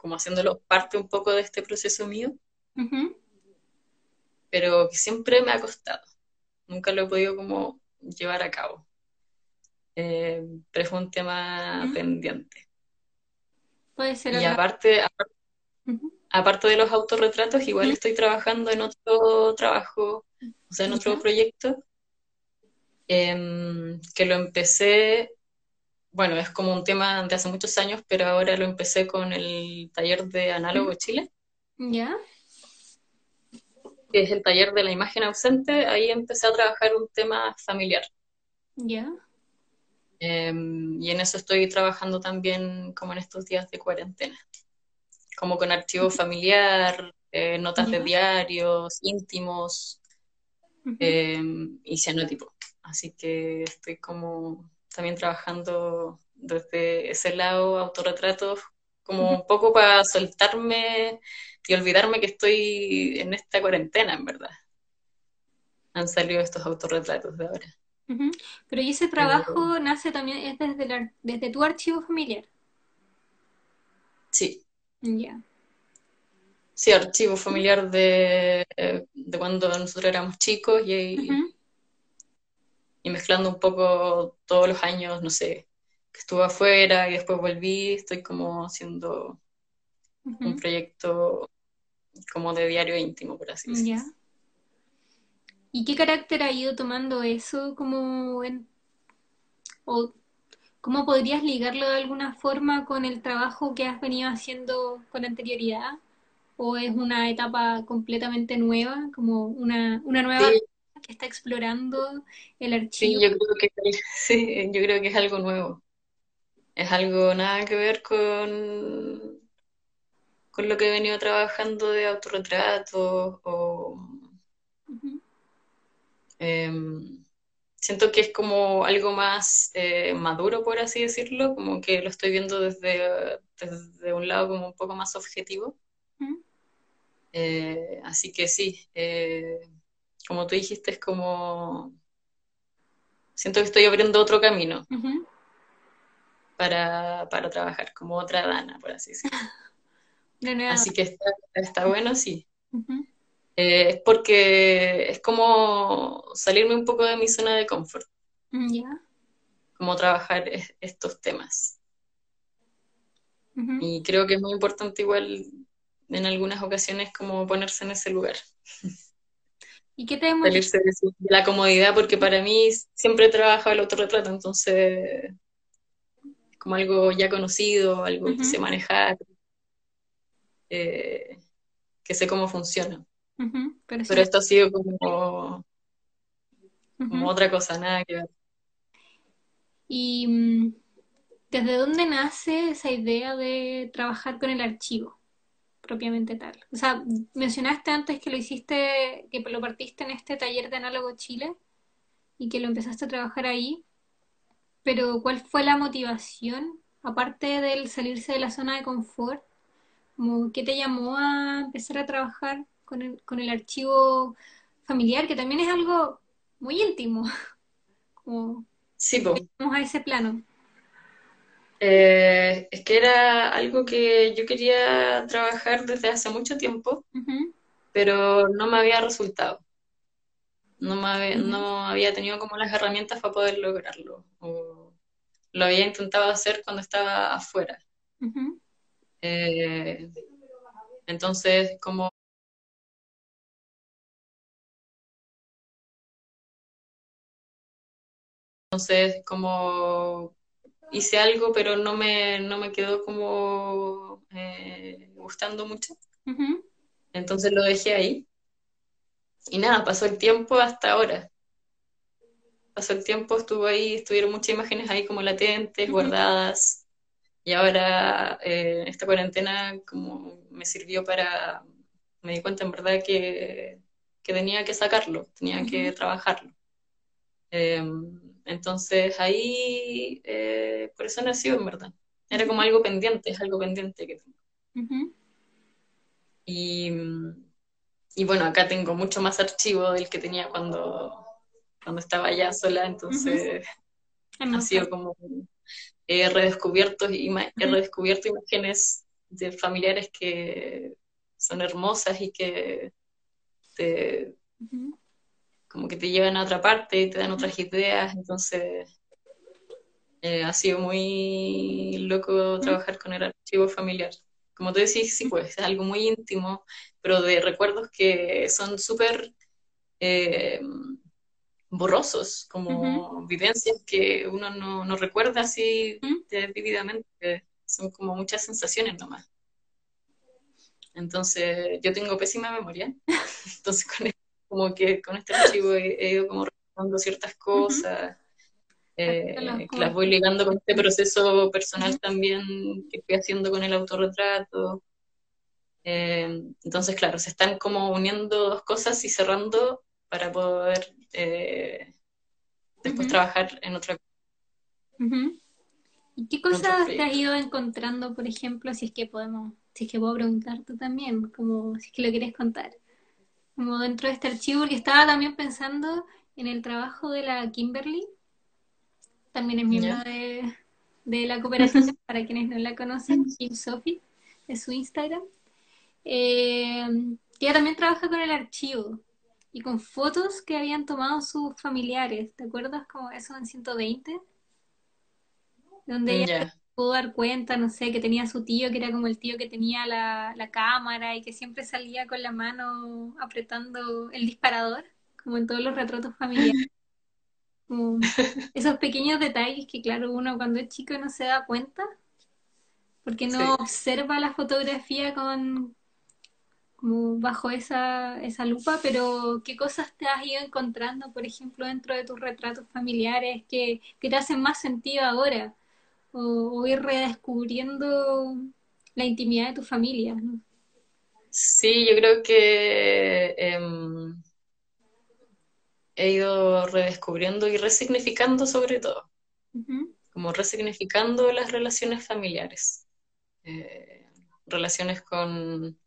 como haciéndolo parte un poco de este proceso mío, pero que siempre me ha costado. Nunca lo he podido como llevar a cabo. Eh, pero fue un tema pendiente. Puede ser Y aparte, aparte de los autorretratos, igual estoy trabajando en otro trabajo, o sea, en otro proyecto, em, que lo empecé, bueno, es como un tema de hace muchos años, pero ahora lo empecé con el taller de Análogo Chile, ¿Ya? que es el taller de la imagen ausente. Ahí empecé a trabajar un tema familiar. ¿Ya? Em, y en eso estoy trabajando también como en estos días de cuarentena, como con archivo familiar, eh, notas de diarios, íntimos. Eh, y cianotipo. Así que estoy como también trabajando desde ese lado, autorretratos, como un poco para soltarme y olvidarme que estoy en esta cuarentena, en verdad. Han salido estos autorretratos de ahora. Pero ¿y ese trabajo nace también, es desde, el ar- desde tu archivo familiar? Sí, Ya. sí, archivo familiar de, eh, de cuando nosotros éramos chicos y, Ujú, y mezclando un poco todos los años, no sé, que estuve afuera y después volví, estoy como haciendo un proyecto como de diario íntimo, por así decirlo. ¿Y qué carácter ha ido tomando eso como en, o cómo podrías ligarlo de alguna forma con el trabajo que has venido haciendo con anterioridad? ¿O es una etapa completamente nueva, como una, una nueva Sí, que está explorando el sí, archivo? yo creo que sí, yo creo que es algo nuevo. Es algo nada que ver con, con lo que he venido trabajando de autorretrato o em, siento que es como algo más eh, maduro, por así decirlo, como que lo estoy viendo desde, desde un lado como un poco más objetivo. Eh, así que sí, eh, como tú dijiste, es como siento que estoy abriendo otro camino para, para trabajar, como otra Dana, por así decirlo. Nueva- Así que está, está bueno, sí. Eh, es porque es como salirme un poco de mi zona de confort, mm, Ya. como trabajar es- estos temas. Y creo que es muy importante igual en algunas ocasiones como ponerse en ese lugar, ¿Y qué te salirse de, su- de la comodidad, porque para mí siempre he trabajado el autorretrato, entonces es como algo ya conocido, algo que sé manejar, eh, que sé cómo funciona. Pero sí, esto ha sido como, otra cosa, nada que ver. ¿Y mm, desde dónde nace esa idea de trabajar con el archivo, propiamente tal? O sea, mencionaste antes que lo hiciste, que lo partiste en este taller de Análogo Chile y que lo empezaste a trabajar ahí, pero ¿cuál fue la motivación, aparte del salirse de la zona de confort? ¿qué te llamó a empezar a trabajar con el, con el archivo familiar, que también es algo muy íntimo, como Sí, vamos a ese plano? Eh, es que era algo que yo quería trabajar desde hace mucho tiempo, pero no me había resultado. No me había, no había tenido como las herramientas para poder lograrlo. O lo había intentado hacer cuando estaba afuera. Eh, entonces, como entonces como hice algo, pero no me, no me quedó como eh, gustando mucho. Entonces lo dejé ahí. Y nada, pasó el tiempo hasta ahora. Pasó el tiempo, estuvo ahí, estuvieron muchas imágenes ahí como latentes, guardadas. Y ahora eh, esta cuarentena como me sirvió para, me di cuenta en verdad que, tenía que sacarlo, tenía que trabajarlo. Em, entonces ahí, eh, por eso nació en verdad. Era como algo pendiente, es algo pendiente que tengo. y, y, bueno, acá tengo mucho más archivo del que tenía cuando, cuando estaba ya sola, entonces ha sido como he redescubierto, he redescubierto imágenes de familiares que son hermosas y que te, como que te llevan a otra parte y te dan otras ideas, entonces eh, ha sido muy loco trabajar con el archivo familiar. Como tú decís, sí, pues es algo muy íntimo, pero de recuerdos que son súper eh, borrosos, como vivencias que uno no, recuerda así vividamente, son como muchas sensaciones nomás. Entonces, yo tengo pésima memoria, entonces con, como que con este archivo he, ido como recordando ciertas cosas, eh, las voy ligando con este proceso personal también que fui haciendo con el autorretrato. Eh, entonces, claro, se están como uniendo dos cosas y cerrando para poder eh, después trabajar en otra cosa. ¿Y qué cosas te has ido encontrando, por ejemplo, si es que podemos, si es que puedo preguntarte también, como si es que lo quieres contar? Como dentro de este archivo, porque estaba también pensando en el trabajo de la Kimberly, también es miembro de, la cooperación, para quienes no la conocen, Kim Sophie, es su Instagram. Eh, ella también trabaja con el archivo y con fotos que habían tomado sus familiares. ¿Te acuerdas como eso en 120? Donde ella pudo dar cuenta, no sé, que tenía su tío, que era como el tío que tenía la, cámara y que siempre salía con la mano apretando el disparador, como en todos los retratos familiares. esos pequeños detalles que, claro, uno cuando es chico no se da cuenta, porque no observa la fotografía con, como bajo esa, esa lupa, pero ¿qué cosas te has ido encontrando, por ejemplo, dentro de tus retratos familiares que, te hacen más sentido ahora? O, ir redescubriendo la intimidad de tu familia. Sí, yo creo que em, he ido redescubriendo y resignificando sobre todo, como resignificando las relaciones familiares, eh, relaciones con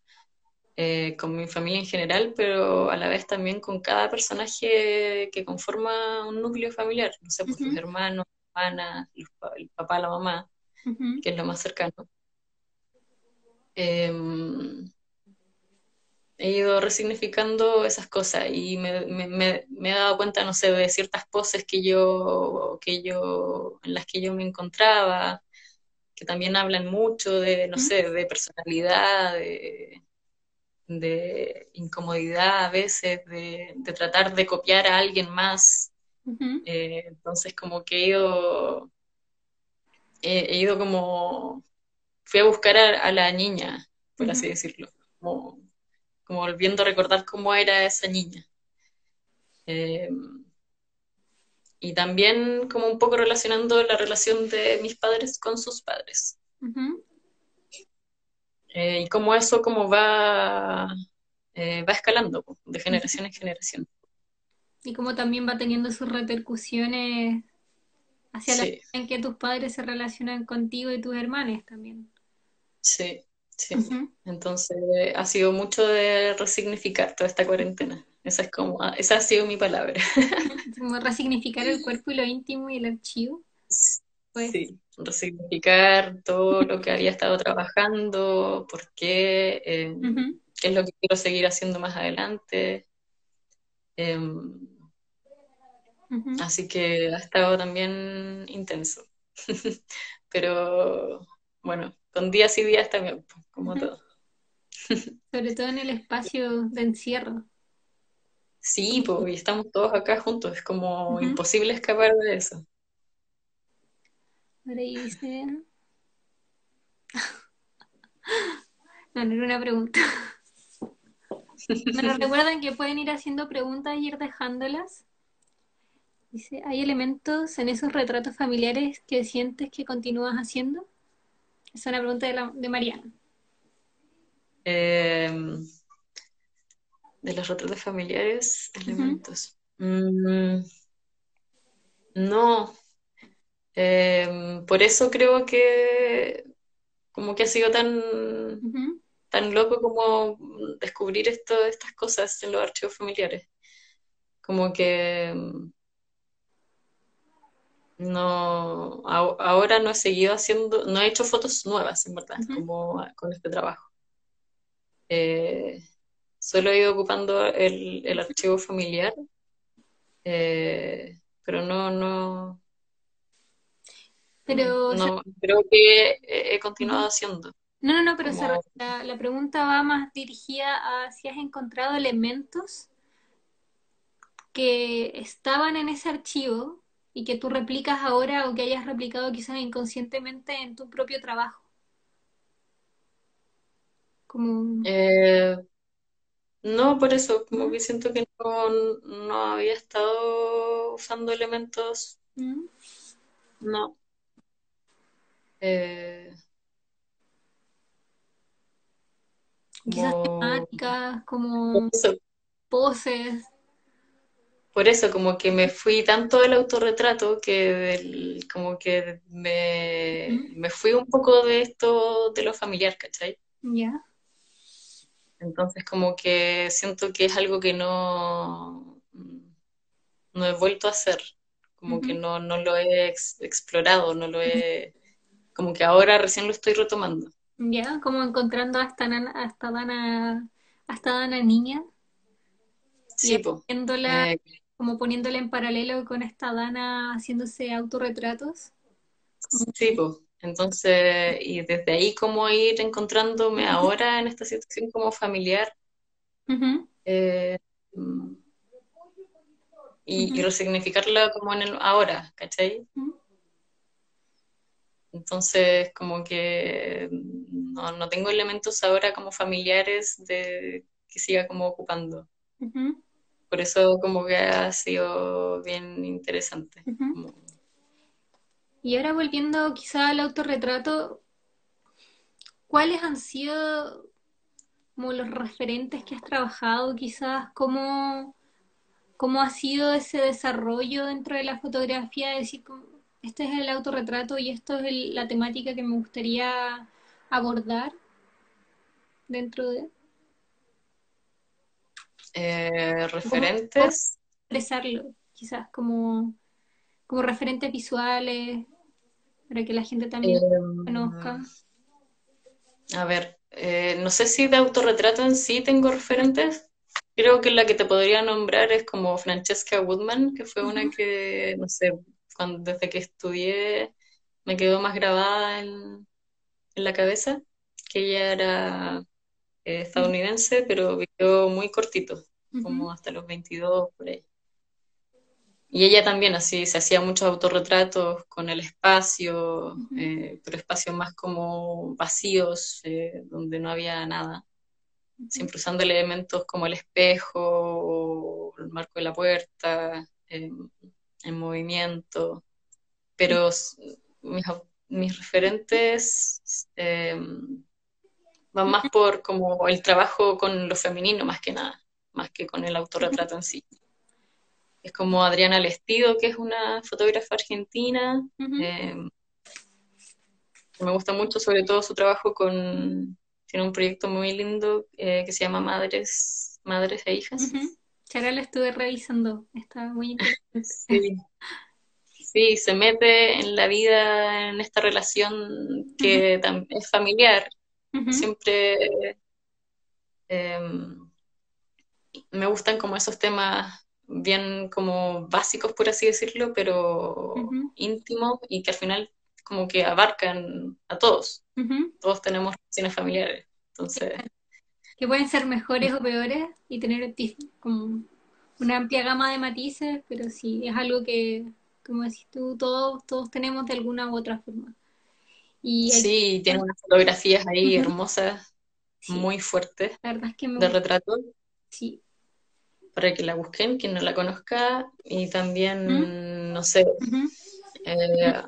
eh, con mi familia en general, pero a la vez también con cada personaje que conforma un núcleo familiar, no sé, pues los hermanos, hermanas, el papá, la mamá, que es lo más cercano. Em, he ido resignificando esas cosas y me, he dado cuenta, no sé, de ciertas poses que yo, que yo, en las que yo me encontraba, que también hablan mucho de, no sé, de personalidad, de, de incomodidad a veces, de, tratar de copiar a alguien más. Eh, entonces como que he ido, he, ido como, fui a buscar a, la niña, por así decirlo, como, volviendo a recordar cómo era esa niña. Eh, y también como un poco relacionando la relación de mis padres con sus padres. Eh, y cómo eso como va, eh, va escalando de generación en generación. Y cómo también va teniendo sus repercusiones hacia la la en que tus padres se relacionan contigo y tus hermanos también. Sí, sí. Entonces ha sido mucho de resignificar toda esta cuarentena. Esa es como, esa ha sido mi palabra. como resignificar el cuerpo y lo íntimo y el archivo. Pues. Sí, resignificar todo lo que había estado trabajando, por qué, em, qué es lo que quiero seguir haciendo más adelante. Em, así que ha estado también intenso. Pero bueno, con días y días también, pues, como todo. Sobre todo en el espacio de encierro. Sí, pues, y estamos todos acá juntos, es como imposible escapar de eso. No, no era una pregunta. Bueno, recuerden que pueden ir haciendo preguntas y ir dejándolas. Dice, ¿hay elementos en esos retratos familiares que sientes que continúas haciendo? Es una pregunta de, la, de Mariana. Em, de los retratos familiares, elementos. Mm, no. Em, por eso creo que como que ha sido tan, tan loco como descubrir esto, estas cosas en los archivos familiares. Como que mm, no, ahora no he seguido haciendo, no he hecho fotos nuevas, en verdad, como con este trabajo. Eh, solo he ido ocupando el, archivo familiar, pero no, no, pero, no, creo que he continuado haciendo. No, no, no, pero la, la, pregunta va más dirigida a si has encontrado elementos que estaban en ese archivo y que tú replicas ahora o que hayas replicado quizás inconscientemente en tu propio trabajo. Como... Eh, no, por eso, como que siento que no, no había estado usando elementos. ¿Mm? No. Eh, Quizás temáticas, como poses. Por eso, como que me fui tanto del autorretrato que como que me, me, fui un poco de esto de lo familiar, ¿cachai? Ya. Entonces, como que siento que es algo que no, no he vuelto a hacer, como que no, no lo he explorado, no lo he, como que ahora recién lo estoy retomando. Ya, como encontrando hasta hasta Dana, hasta Dana niña. Sí, pues como poniéndola en paralelo con esta Dana haciéndose autorretratos. Sí, pues. Entonces, y desde ahí como ir encontrándome ahora en esta situación como familiar. Eh, y, resignificarla como en el ahora, ¿cachai? Entonces, como que no, no, tengo elementos ahora como familiares de que siga como ocupando por eso como que ha sido bien interesante. Y ahora volviendo quizá al autorretrato, ¿cuáles han sido como los referentes que has trabajado quizás? ¿Cómo, cómo ha sido ese desarrollo dentro de la fotografía? Es decir, este es el autorretrato y esto es la temática que me gustaría abordar dentro de... Eh, referentes. Expresarlo, quizás como, como referentes visuales, para que la gente también em, conozca. A ver, eh, no sé si de autorretrato en sí tengo referentes. Creo que la que te podría nombrar es como Francesca Woodman, que fue una que, no sé, cuando, desde que estudié me quedó más grabada en, en la cabeza, que ella era eh, estadounidense, pero vivió muy cortito, como hasta los 22 por ahí. Y ella también así, se hacía muchos autorretratos con el espacio, eh, pero espacios más como vacíos, eh, donde no había nada. Siempre usando elementos como el espejo o el marco de la puerta, en movimiento. Pero mis, mis referentes va más por como el trabajo con lo femenino más que nada, más que con el autorretrato en sí. Es como Adriana Lestido, que es una fotógrafa argentina. Eh, me gusta mucho, sobre todo su trabajo con. Tiene un proyecto muy lindo eh, que se llama Madres, Madres e Hijas. Uh lo estuve revisando, está muy interesante. sí. sí, se mete en la vida, en esta relación que es familiar, Siempre em, me gustan como esos temas bien como básicos, por así decirlo, pero íntimos y que al final como que abarcan a todos. Todos tenemos relaciones familiares. Entonces... Que pueden ser mejores o peores y tener como una amplia gama de matices, pero sí, es algo que, como decís tú, todos, todos tenemos de alguna u otra forma. Sí, tiene unas fotografías ahí hermosas, muy fuertes, de retrato. Sí. Para que la busquen, quien no la conozca, y también, no sé, eh,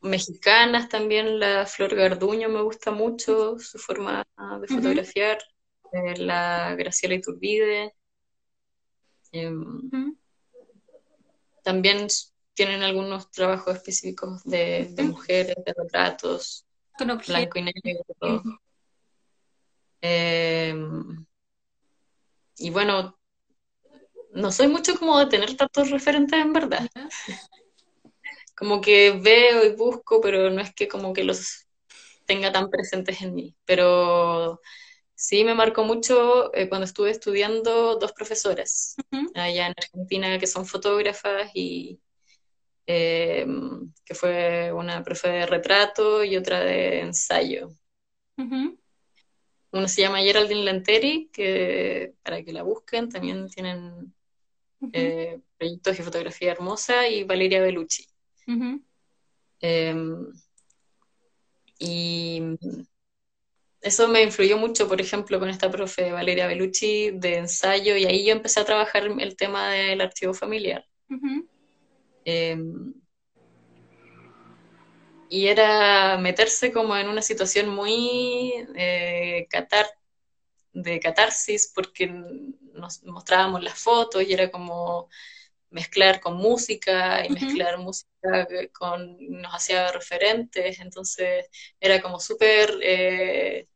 mexicanas también, la Flor Garduño me gusta mucho, su forma de fotografiar, eh, la Graciela Iturbide, Em, también tienen algunos trabajos específicos de, mujeres, de retratos, blanco y negro. Em, y bueno, no soy mucho como de tener tantos referentes en verdad. Como que veo y busco, pero no es que como que los tenga tan presentes en mí. Pero sí me marcó mucho eh, cuando estuve estudiando dos profesoras allá en Argentina que son fotógrafas y em, que fue una profe de retrato y otra de ensayo. Uno se llama Geraldine Lenteri, que para que la busquen también tienen eh, proyectos de fotografía hermosa, y Valeria Bellucci. Em, y eso me influyó mucho, por ejemplo, con esta profe Valeria Bellucci de ensayo, y ahí yo empecé a trabajar el tema del archivo familiar. Em, y era meterse como en una situación muy eh, de catarsis, porque nos mostrábamos las fotos y era como mezclar con música y mezclar música con nos hacía referentes, entonces era como súper eh,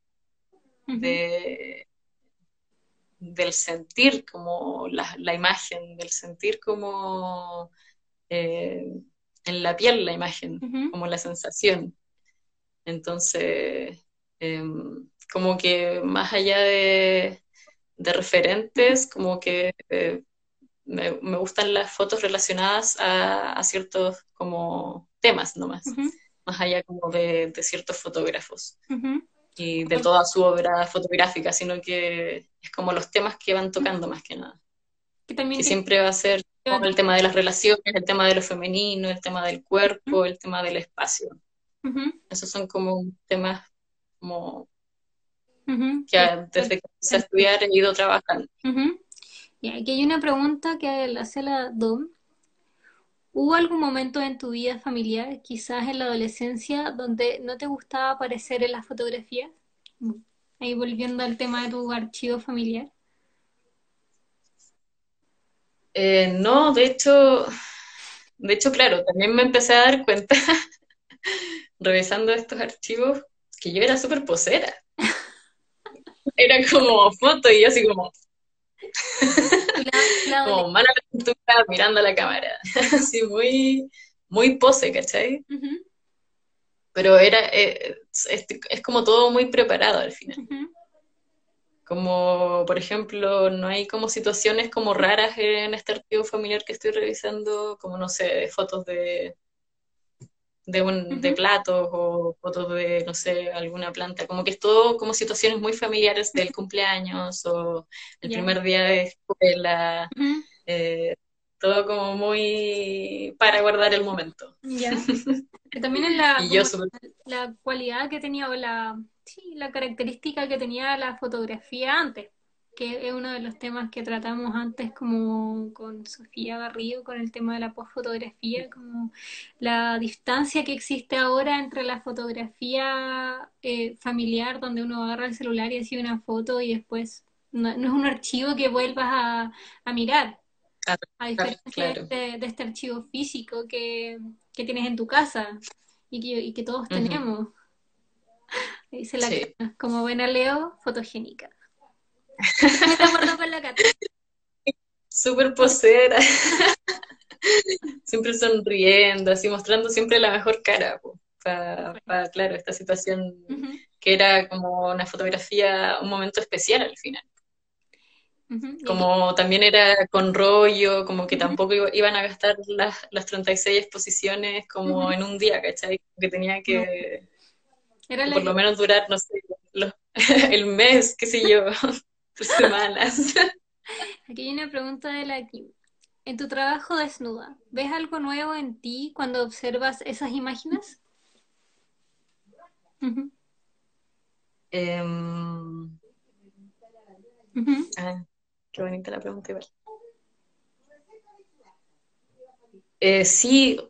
del sentir como la, imagen, del sentir como eh, en la piel la imagen, como la sensación. Entonces, em, como que más allá de, referentes, como que eh, me, gustan las fotos relacionadas a, ciertos como temas nomás, más allá como de, ciertos fotógrafos. Y de toda su obra fotográfica, sino que es como los temas que van tocando más que nada. Que, también siempre va a ser el tema de las relaciones, el tema de lo femenino, el tema del cuerpo, el tema del espacio. Esos son como temas como que desde que empecé a estudiar he ido trabajando. Y aquí hay una pregunta que le hace la Dom. ¿Hubo algún momento en tu vida familiar, quizás en la adolescencia, donde no te gustaba aparecer en las fotografías? Ahí volviendo al tema de tu archivo familiar. Eh, no, de hecho, de hecho, claro, también me empecé a dar cuenta, revisando estos archivos, que yo era súper posera. Era como foto y yo así como, como mano a mirando a la cámara. Así muy, muy pose, ¿cachai? Pero era, eh, es, como todo muy preparado al final. Como, por ejemplo, no hay como situaciones como raras en este archivo familiar que estoy revisando, como, no sé, fotos de de, un, de platos o fotos de, no sé, alguna planta, como que es todo como situaciones muy familiares del cumpleaños o el primer día de escuela, eh, todo como muy para guardar el momento. También es la, la cualidad que tenía o la, sí, la característica que tenía la fotografía antes que es uno de los temas que tratamos antes como con Sofía Garrido, con el tema de la postfotografía, como la distancia que existe ahora entre la fotografía eh, familiar, donde uno agarra el celular y hace una foto y después no, es un archivo que vuelvas a, mirar, a diferencia de, este archivo físico que, tienes en tu casa y que, todos tenemos. Dice la como buena Leo, fotogénica. Súper posera. siempre sonriendo, así mostrando siempre la mejor cara. Para, claro, esta situación que era como una fotografía, un momento especial al final. Como también era con rollo, como que tampoco iban a gastar las, las 36 exposiciones como en un día, ¿cachai? Que tenía que por lo menos durar, no sé, el mes, qué sé yo semanas. Aquí hay una pregunta de la Kim. En tu trabajo desnuda, ¿ves algo nuevo en ti cuando observas esas imágenes? Em, ah, qué bonita la pregunta igual. Eh, sí,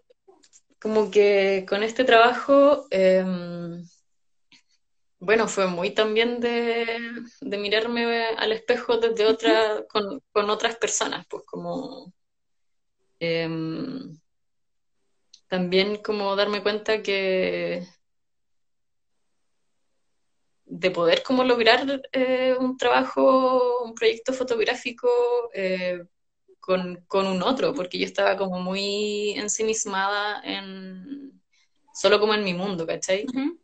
como que con este trabajo em, bueno, fue muy también de, de mirarme al espejo desde otra, con, con otras personas, pues como em, también como darme cuenta que de poder como lograr eh, un trabajo, un proyecto fotográfico eh, con, con, un otro, porque yo estaba como muy ensimismada en solo como en mi mundo, ¿cachai? Uh -huh.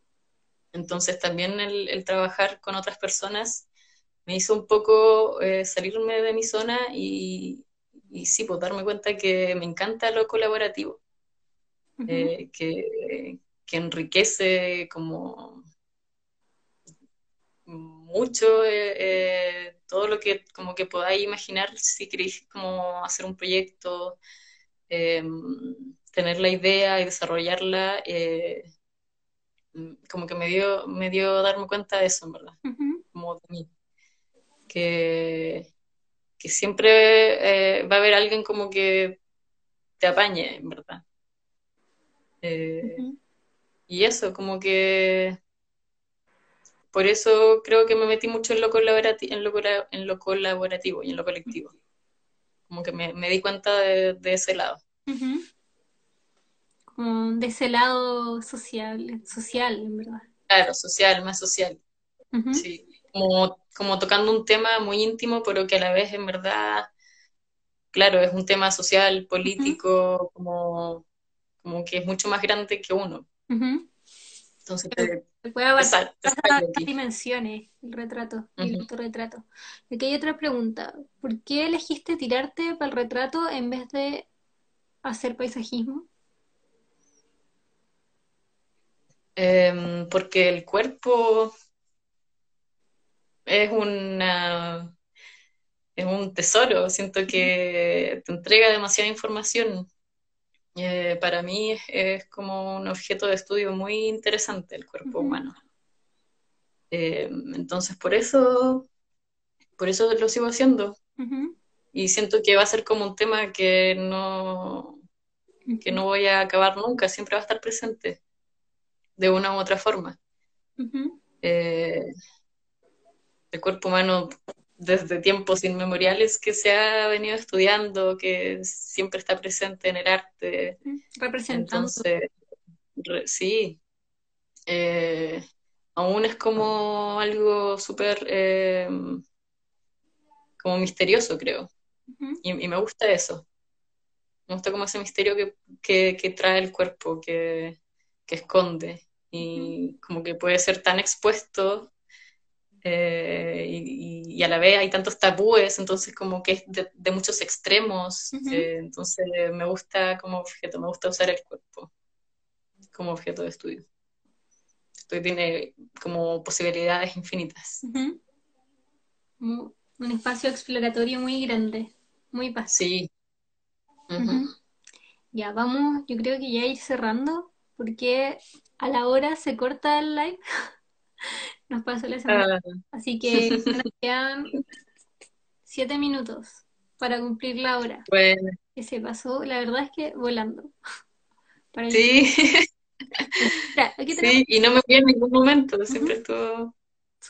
Entonces también el, el, trabajar con otras personas me hizo un poco eh, salirme de mi zona y, y, sí, pues darme cuenta que me encanta lo colaborativo, uh -huh. eh, que, que, enriquece como mucho eh, todo lo que como que podáis imaginar si queréis como hacer un proyecto, eh, tener la idea y desarrollarla, como que me dio, me dio darme cuenta de eso, en verdad, uh -huh. como de mí. Que, que siempre va a haber alguien como que te apañe, en verdad. Uh -huh. Y eso, como que por eso creo que me metí mucho en lo, colaborati en lo, en lo colaborativo y en lo colectivo. Como que me, me di cuenta de, de, ese lado. Uh -huh. Como de ese lado social, social, en verdad. Claro, social, más social. Uh -huh. Sí, como, como tocando un tema muy íntimo, pero que a la vez en verdad, claro, es un tema social, político, uh -huh. como, como que es mucho más grande que uno. Entonces, se puede abarcar dimensiones, el retrato uh -huh. el autorretrato. Aquí hay otra pregunta. ¿Por qué elegiste tirarte para el retrato en vez de hacer paisajismo? Eh, porque el cuerpo es una es un tesoro. Siento que te entrega demasiada información eh, para mí es, es, como un objeto de estudio muy interesante el cuerpo uh -huh. humano. Eh, entonces, por eso, por eso lo sigo haciendo. Uh -huh. Y siento que va a ser como un tema que no, que no voy a acabar nunca, siempre va a estar presente, de una u otra forma. Uh -huh. eh, el cuerpo humano desde tiempos inmemoriales que se ha venido estudiando, que siempre está presente en el arte. Representando. Entonces, re, sí. Eh, aún es como algo súper eh, como misterioso, creo. Uh -huh. y, y, me gusta eso. Me gusta como ese misterio que, que, que trae el cuerpo, que, que esconde. Y como que puede ser tan expuesto eh, y, y, a la vez hay tantos tabúes, entonces como que es de, de muchos extremos, uh -huh. eh, entonces me gusta como objeto, me gusta usar el cuerpo como objeto de estudio. Esto tiene como posibilidades infinitas. Uh -huh. Un espacio exploratorio muy grande, muy vasto. Sí. Uh -huh. Ya, vamos, yo creo que ya ir cerrando, porque a la hora se corta el live. nos pasó la semana. Así que nos quedan siete minutos para cumplir la hora. Bueno. Que se pasó, la verdad es que volando. Para sí. sí, y no me fui en ningún momento, siempre uh -huh. estuvo,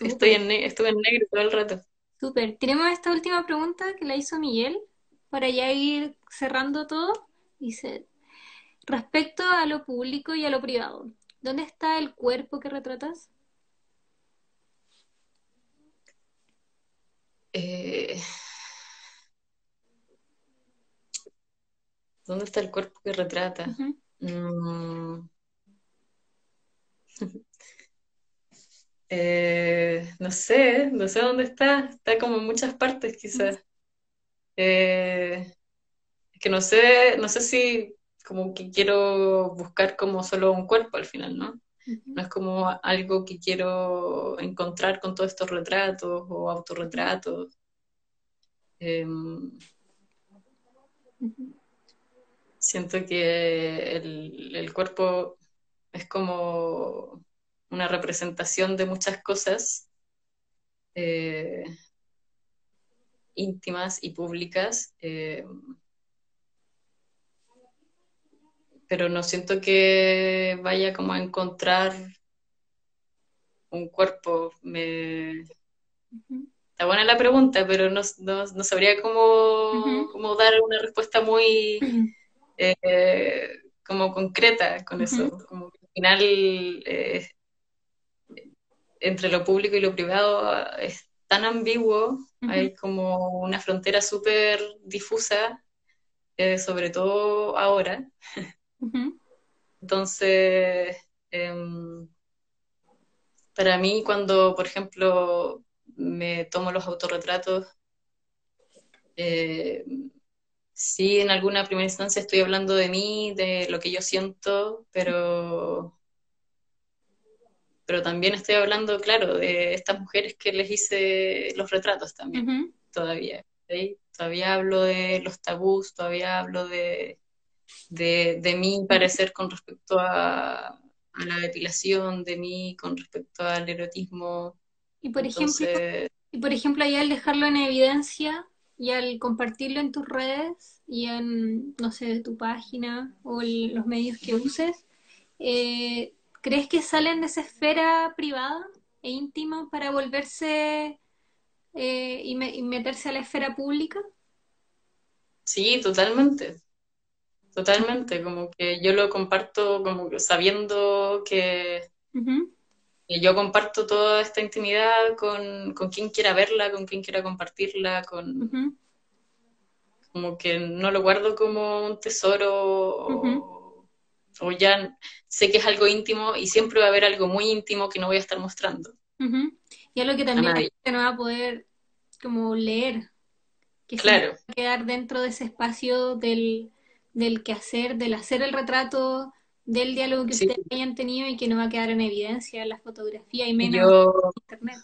estoy en, estuve en negro todo el rato. Súper. Tenemos esta última pregunta que la hizo Miguel para ya ir cerrando todo. Dice, respecto a lo público y a lo privado, ¿dónde está el cuerpo que retratas? Eh, ¿Dónde está el cuerpo que retrata? Uh -huh. mm. eh, no sé, no sé dónde está. Está como en muchas partes, quizás. Eh, que no sé, no sé si como que quiero buscar como solo un cuerpo al final, ¿no? No es como algo que quiero encontrar con todos estos retratos o autorretratos. Eh, siento que el, el, cuerpo es como una representación de muchas cosas eh, íntimas y públicas. Eh, pero no siento que vaya como a encontrar un cuerpo? Me... Está buena la pregunta, pero no, no, sabría cómo, cómo, dar una respuesta muy eh, como concreta con eso. Como que al final, eh, entre lo público y lo privado es tan ambiguo, hay como una frontera súper difusa, eh, sobre todo ahora. Entonces, em, para mí cuando, por ejemplo, me tomo los autorretratos, eh, sí, en alguna primera instancia estoy hablando de mí, de lo que yo siento, pero, pero también estoy hablando, claro, de estas mujeres que les hice los retratos también, todavía. Todavía hablo de los tabús, todavía hablo de, de, mi parecer con respecto a, la depilación, de mí con respecto al erotismo. Y por ejemplo, y por ejemplo, ahí al dejarlo en evidencia y al compartirlo en tus redes y en, no sé, tu página o los medios que uses, eh, ¿crees que salen de esa esfera privada e íntima para volverse eh, y meterse a la esfera pública? Sí, totalmente. Totalmente, como que yo lo comparto como que sabiendo que, yo comparto toda esta intimidad con, quien quiera verla, con quien quiera compartirla, con como que no lo guardo como un tesoro o, ya sé que es algo íntimo y siempre va a haber algo muy íntimo que no voy a estar mostrando. Y algo que también no va a poder como leer, que claro. va a quedar dentro de ese espacio del del quehacer, del hacer el retrato, del diálogo que ustedes hayan tenido y que no va a quedar en evidencia en la fotografía y menos en internet.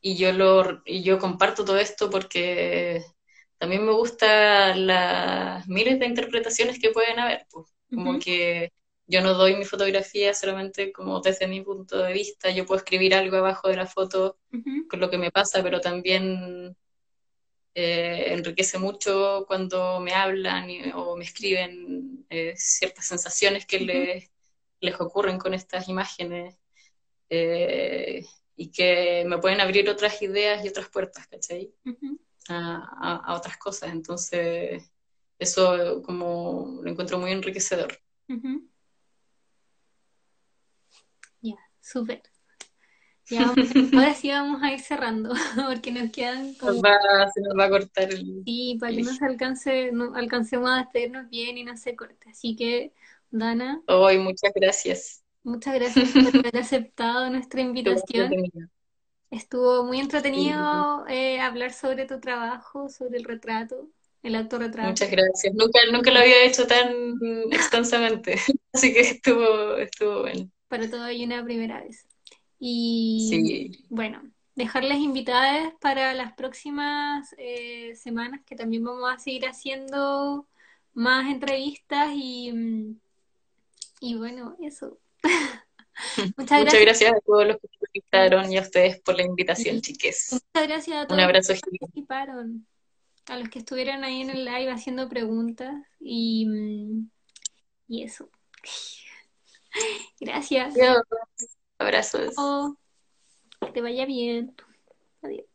Y yo lo y yo comparto todo esto porque también me gustan las miles de interpretaciones que pueden haber, pues. como que yo no doy mi fotografía solamente como desde mi punto de vista, yo puedo escribir algo abajo de la foto con lo que me pasa, pero también eh, enriquece mucho cuando me hablan o me escriben eh, ciertas sensaciones que les, les, ocurren con estas imágenes eh, y que me pueden abrir otras ideas y otras puertas, ¿cachai? a, otras cosas. Entonces, eso como lo encuentro muy enriquecedor. Ya, súper. Ya, ahora sí vamos a ir cerrando, porque nos quedan como... se nos va a cortar el... Sí, para que nos alcance, no, alcancemos a despedirnos bien y no se corte. Así que, Dana... Hoy, muchas gracias. Muchas gracias por haber aceptado nuestra invitación. Estuvo muy entretenido eh, hablar sobre tu trabajo, sobre el retrato, el autorretrato. Muchas gracias. Nunca, nunca lo había hecho tan extensamente, así que estuvo, estuvo bueno. Para todo hay una primera vez. Y bueno, dejarles invitadas para las próximas eh, semanas, que también vamos a seguir haciendo más entrevistas y, mm, y bueno, eso. Muchas, gracias. a todos los que participaron y a ustedes por la invitación, chiques. Muchas gracias a todos Un abrazo los que participaron, a los que estuvieron ahí en el live haciendo preguntas y, mm, y eso. Gracias. Abrazos. que te vaya bien. Adiós.